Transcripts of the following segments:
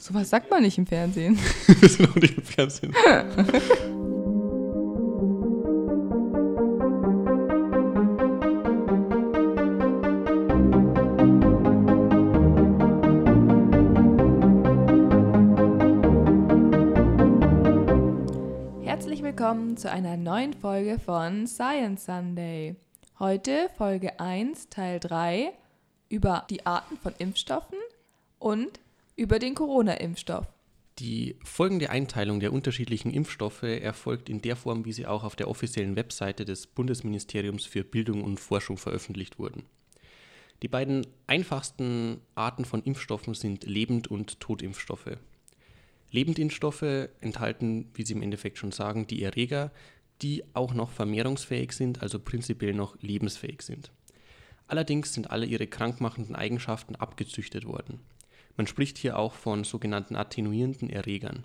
Sowas sagt man nicht im Fernsehen. Wir sind auch nicht im Fernsehen. Herzlich willkommen zu einer neuen Folge von Science Sunday. Heute Folge 1, Teil 3 über die Arten von Impfstoffen und über den Corona-Impfstoff. Die folgende Einteilung der unterschiedlichen Impfstoffe erfolgt in der Form, wie sie auch auf der offiziellen Webseite des Bundesministeriums für Bildung und Forschung veröffentlicht wurden. Die beiden einfachsten Arten von Impfstoffen sind Lebend- und Totimpfstoffe. Lebendimpfstoffe enthalten, wie sie im Endeffekt schon sagen, die Erreger, die auch noch vermehrungsfähig sind, also prinzipiell noch lebensfähig sind. Allerdings sind alle ihre krankmachenden Eigenschaften abgezüchtet worden. Man spricht hier auch von sogenannten attenuierenden Erregern.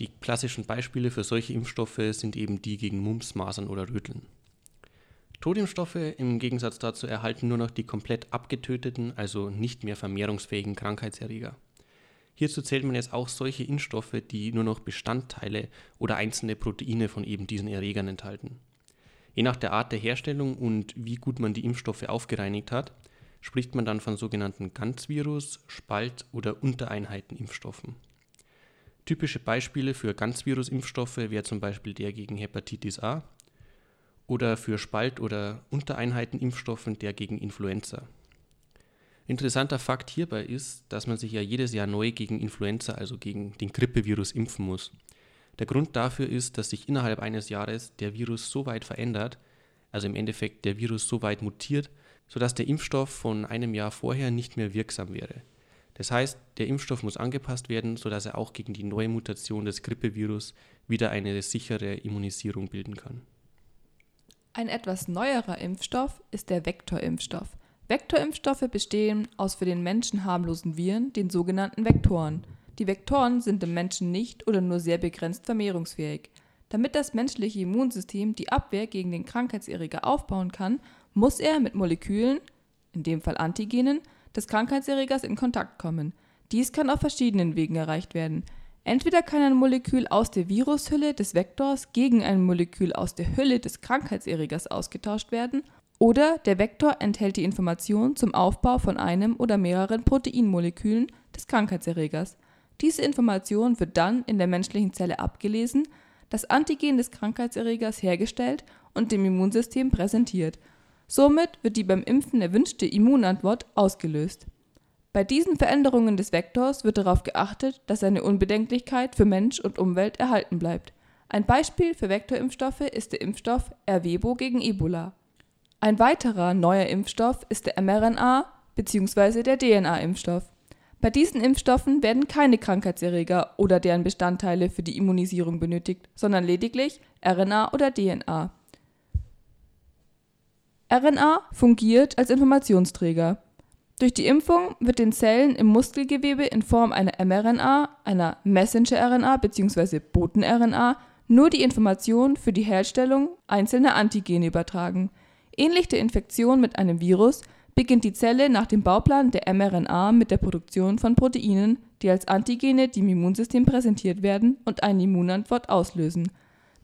Die klassischen Beispiele für solche Impfstoffe sind eben die gegen Mumps, Masern oder Röteln. Totimpfstoffe im Gegensatz dazu erhalten nur noch die komplett abgetöteten, also nicht mehr vermehrungsfähigen Krankheitserreger. Hierzu zählt man jetzt auch solche Impfstoffe, die nur noch Bestandteile oder einzelne Proteine von eben diesen Erregern enthalten. Je nach der Art der Herstellung und wie gut man die Impfstoffe aufgereinigt hat, spricht man dann von sogenannten Ganzvirus-, Spalt- oder Untereinheitenimpfstoffen. Typische Beispiele für Ganzvirus-Impfstoffe wäre zum Beispiel der gegen Hepatitis A oder für Spalt- oder Untereinheitenimpfstoffen der gegen Influenza. Interessanter Fakt hierbei ist, dass man sich ja jedes Jahr neu gegen Influenza, also gegen den Grippevirus, impfen muss. Der Grund dafür ist, dass sich innerhalb eines Jahres der Virus so weit verändert, also im Endeffekt der Virus so weit mutiert, sodass der Impfstoff von einem Jahr vorher nicht mehr wirksam wäre. Das heißt, der Impfstoff muss angepasst werden, sodass er auch gegen die neue Mutation des Grippevirus wieder eine sichere Immunisierung bilden kann. Ein etwas neuerer Impfstoff ist der Vektorimpfstoff. Vektorimpfstoffe bestehen aus für den Menschen harmlosen Viren, den sogenannten Vektoren. Die Vektoren sind im Menschen nicht oder nur sehr begrenzt vermehrungsfähig. Damit das menschliche Immunsystem die Abwehr gegen den Krankheitserreger aufbauen kann, muss er mit Molekülen, in dem Fall Antigenen, des Krankheitserregers in Kontakt kommen. Dies kann auf verschiedenen Wegen erreicht werden. Entweder kann ein Molekül aus der Virushülle des Vektors gegen ein Molekül aus der Hülle des Krankheitserregers ausgetauscht werden, oder der Vektor enthält die Information zum Aufbau von einem oder mehreren Proteinmolekülen des Krankheitserregers. Diese Information wird dann in der menschlichen Zelle abgelesen, das Antigen des Krankheitserregers hergestellt und dem Immunsystem präsentiert Somit wird die beim Impfen erwünschte Immunantwort ausgelöst. Bei diesen Veränderungen des Vektors wird darauf geachtet, dass seine Unbedenklichkeit für Mensch und Umwelt erhalten bleibt. Ein Beispiel für Vektorimpfstoffe ist der Impfstoff Ervebo gegen Ebola. Ein weiterer neuer Impfstoff ist der mRNA- bzw. der DNA-Impfstoff. Bei diesen Impfstoffen werden keine Krankheitserreger oder deren Bestandteile für die Immunisierung benötigt, sondern lediglich RNA oder DNA. RNA fungiert als Informationsträger. Durch die Impfung wird den Zellen im Muskelgewebe in Form einer mRNA, einer Messenger-RNA bzw. Boten-RNA nur die Information für die Herstellung einzelner Antigene übertragen. Ähnlich der Infektion mit einem Virus beginnt die Zelle nach dem Bauplan der mRNA mit der Produktion von Proteinen, die als Antigene dem Immunsystem präsentiert werden und eine Immunantwort auslösen.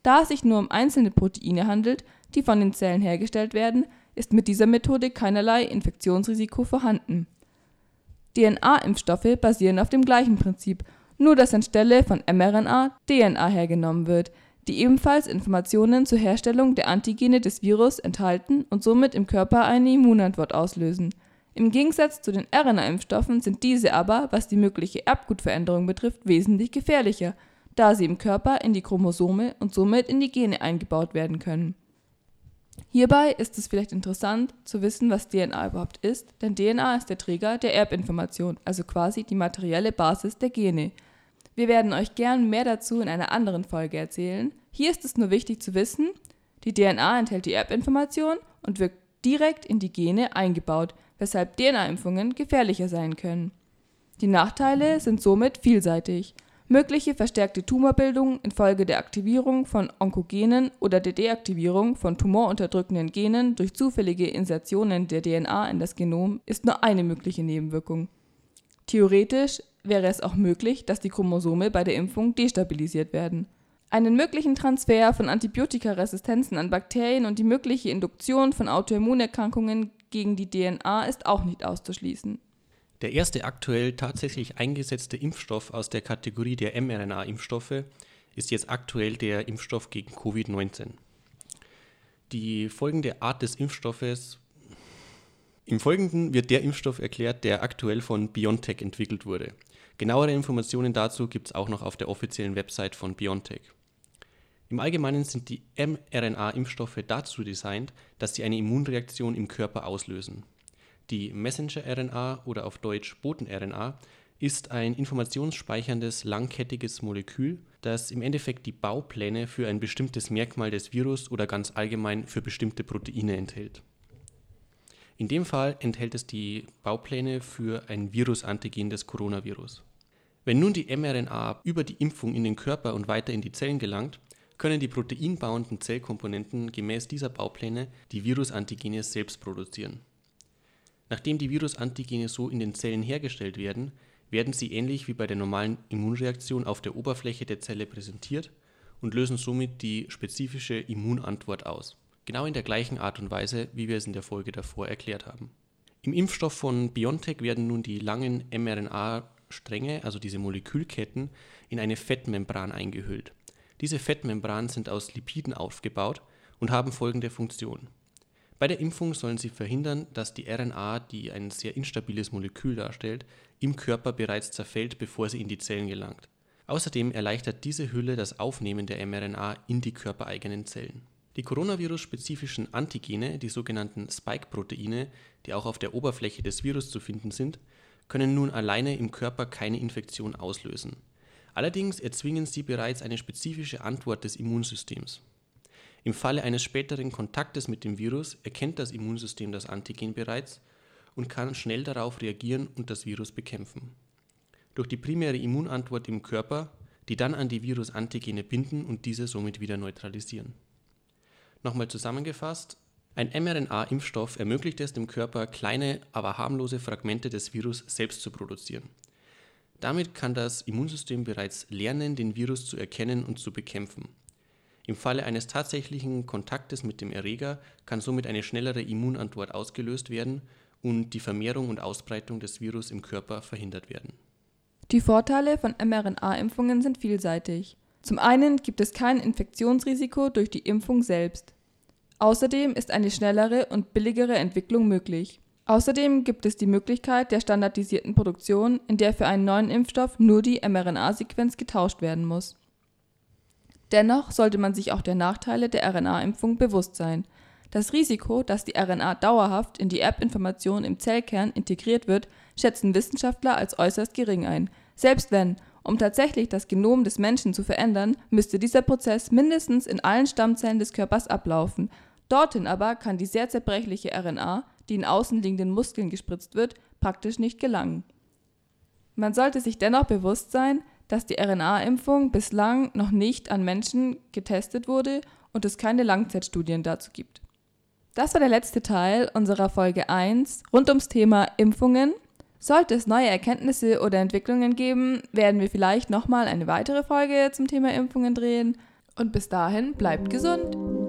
Da es sich nur um einzelne Proteine handelt, die von den Zellen hergestellt werden, ist mit dieser Methode keinerlei Infektionsrisiko vorhanden. DNA-Impfstoffe basieren auf dem gleichen Prinzip, nur dass anstelle von mRNA DNA hergenommen wird, die ebenfalls Informationen zur Herstellung der Antigene des Virus enthalten und somit im Körper eine Immunantwort auslösen. Im Gegensatz zu den RNA-Impfstoffen sind diese aber, was die mögliche Erbgutveränderung betrifft, wesentlich gefährlicher, da sie im Körper in die Chromosome und somit in die Gene eingebaut werden können Hierbei ist es vielleicht interessant zu wissen, was DNA überhaupt ist, denn DNA ist der Träger der Erbinformation, also quasi die materielle Basis der Gene. Wir werden euch gern mehr dazu in einer anderen Folge erzählen. Hier ist es nur wichtig zu wissen, die DNA enthält die Erbinformation und wird direkt in die Gene eingebaut, weshalb DNA-Impfungen gefährlicher sein können. Die Nachteile sind somit vielseitig. Mögliche verstärkte Tumorbildung infolge der Aktivierung von Onkogenen oder der Deaktivierung von tumorunterdrückenden Genen durch zufällige Insertionen der DNA in das Genom ist nur eine mögliche Nebenwirkung. Theoretisch wäre es auch möglich, dass die Chromosome bei der Impfung destabilisiert werden. Einen möglichen Transfer von Antibiotikaresistenzen an Bakterien und die mögliche Induktion von Autoimmunerkrankungen gegen die DNA ist auch nicht auszuschließen. Der erste aktuell tatsächlich eingesetzte Impfstoff aus der Kategorie der mRNA-Impfstoffe ist jetzt aktuell der Impfstoff gegen Covid-19. Die folgende Art des Impfstoffes im Folgenden wird der Impfstoff erklärt, der aktuell von BioNTech entwickelt wurde. Genauere Informationen dazu gibt es auch noch auf der offiziellen Website von BioNTech. Im Allgemeinen sind die mRNA-Impfstoffe dazu designt, dass sie eine Immunreaktion im Körper auslösen. Die Messenger-RNA oder auf Deutsch Boten-RNA ist ein informationsspeicherndes langkettiges Molekül, das im Endeffekt die Baupläne für ein bestimmtes Merkmal des Virus oder ganz allgemein für bestimmte Proteine enthält. In dem Fall enthält es die Baupläne für ein Virusantigen des Coronavirus. Wenn nun die mRNA über die Impfung in den Körper und weiter in die Zellen gelangt, können die proteinbauenden Zellkomponenten gemäß dieser Baupläne die Virusantigene selbst produzieren. Nachdem die Virusantigene so in den Zellen hergestellt werden, werden sie ähnlich wie bei der normalen Immunreaktion auf der Oberfläche der Zelle präsentiert und lösen somit die spezifische Immunantwort aus. Genau in der gleichen Art und Weise, wie wir es in der Folge davor erklärt haben. Im Impfstoff von BioNTech werden nun die langen mRNA-Stränge, also diese Molekülketten, in eine Fettmembran eingehüllt. Diese Fettmembranen sind aus Lipiden aufgebaut und haben folgende Funktion. Bei der Impfung sollen sie verhindern, dass die RNA, die ein sehr instabiles Molekül darstellt, im Körper bereits zerfällt, bevor sie in die Zellen gelangt. Außerdem erleichtert diese Hülle das Aufnehmen der mRNA in die körpereigenen Zellen. Die Coronavirus-spezifischen Antigene, die sogenannten Spike-Proteine, die auch auf der Oberfläche des Virus zu finden sind, können nun alleine im Körper keine Infektion auslösen. Allerdings erzwingen sie bereits eine spezifische Antwort des Immunsystems. Im Falle eines späteren Kontaktes mit dem Virus erkennt das Immunsystem das Antigen bereits und kann schnell darauf reagieren und das Virus bekämpfen. Durch die primäre Immunantwort im Körper, die dann an die Virusantigene binden und diese somit wieder neutralisieren. Nochmal zusammengefasst, ein mRNA-Impfstoff ermöglicht es dem Körper, kleine, aber harmlose Fragmente des Virus selbst zu produzieren. Damit kann das Immunsystem bereits lernen, den Virus zu erkennen und zu bekämpfen. Im Falle eines tatsächlichen Kontaktes mit dem Erreger kann somit eine schnellere Immunantwort ausgelöst werden und die Vermehrung und Ausbreitung des Virus im Körper verhindert werden. Die Vorteile von mRNA-Impfungen sind vielseitig. Zum einen gibt es kein Infektionsrisiko durch die Impfung selbst. Außerdem ist eine schnellere und billigere Entwicklung möglich. Außerdem gibt es die Möglichkeit der standardisierten Produktion, in der für einen neuen Impfstoff nur die mRNA-Sequenz getauscht werden muss. Dennoch sollte man sich auch der Nachteile der RNA-Impfung bewusst sein. Das Risiko, dass die RNA dauerhaft in die Erbinformation im Zellkern integriert wird, schätzen Wissenschaftler als äußerst gering ein. Selbst wenn, um tatsächlich das Genom des Menschen zu verändern, müsste dieser Prozess mindestens in allen Stammzellen des Körpers ablaufen. Dorthin aber kann die sehr zerbrechliche RNA die in außenliegenden Muskeln gespritzt wird, praktisch nicht gelangen. Man sollte sich dennoch bewusst sein, dass die RNA-Impfung bislang noch nicht an Menschen getestet wurde und es keine Langzeitstudien dazu gibt. Das war der letzte Teil unserer Folge 1 rund ums Thema Impfungen. Sollte es neue Erkenntnisse oder Entwicklungen geben, werden wir vielleicht nochmal eine weitere Folge zum Thema Impfungen drehen. Und bis dahin bleibt gesund!